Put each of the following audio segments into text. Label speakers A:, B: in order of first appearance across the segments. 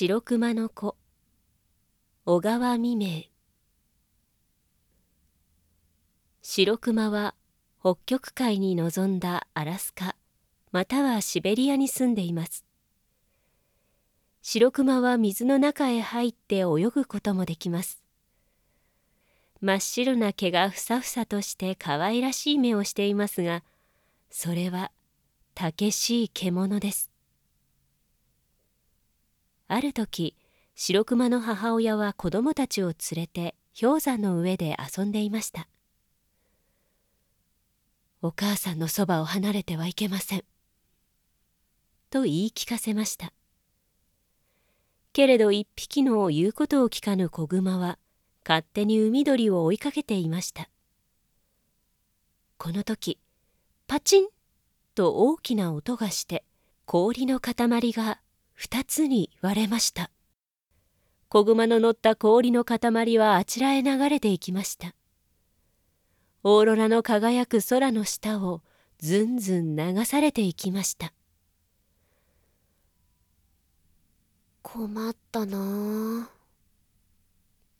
A: 白熊の子。小川未明。白熊は北極海に臨んだアラスカまたはシベリアに住んでいます。白熊は水の中へ入って泳ぐこともできます。真っ白な毛がふさふさとして可愛らしい目をしていますがそれはたけしい獣です。ある時白熊の母親は子供たちを連れて氷山の上で遊んでいました。お母さんのそばを離れてはいけません。と言い聞かせました。けれど一匹の言うことを聞かぬ子熊は勝手に海鳥を追いかけていました。この時パチンと大きな音がして氷の塊が二つに割れました。子熊の乗った氷の塊はあちらへ流れていきました。オーロラの輝く空の下をずんずん流されていきました。
B: 困ったなあ。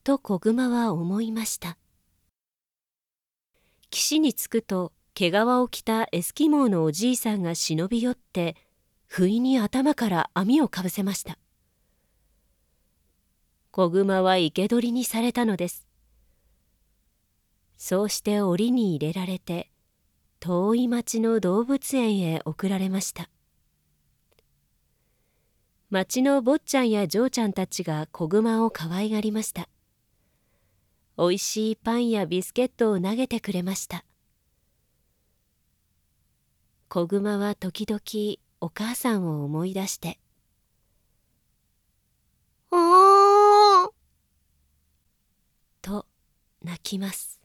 A: と子熊は思いました。岸に着くと毛皮を着たエスキモーのおじいさんが忍び寄って不意に頭から網をかぶせました。子熊は生け捕りにされたのです。そうして檻に入れられて遠い町の動物園へ送られました。町の坊ちゃんや嬢ちゃんたちが子熊を可愛がりました。おいしいパンやビスケットを投げてくれました。子熊は時々お母さんを思い出して「
B: ああ」
A: と泣きます。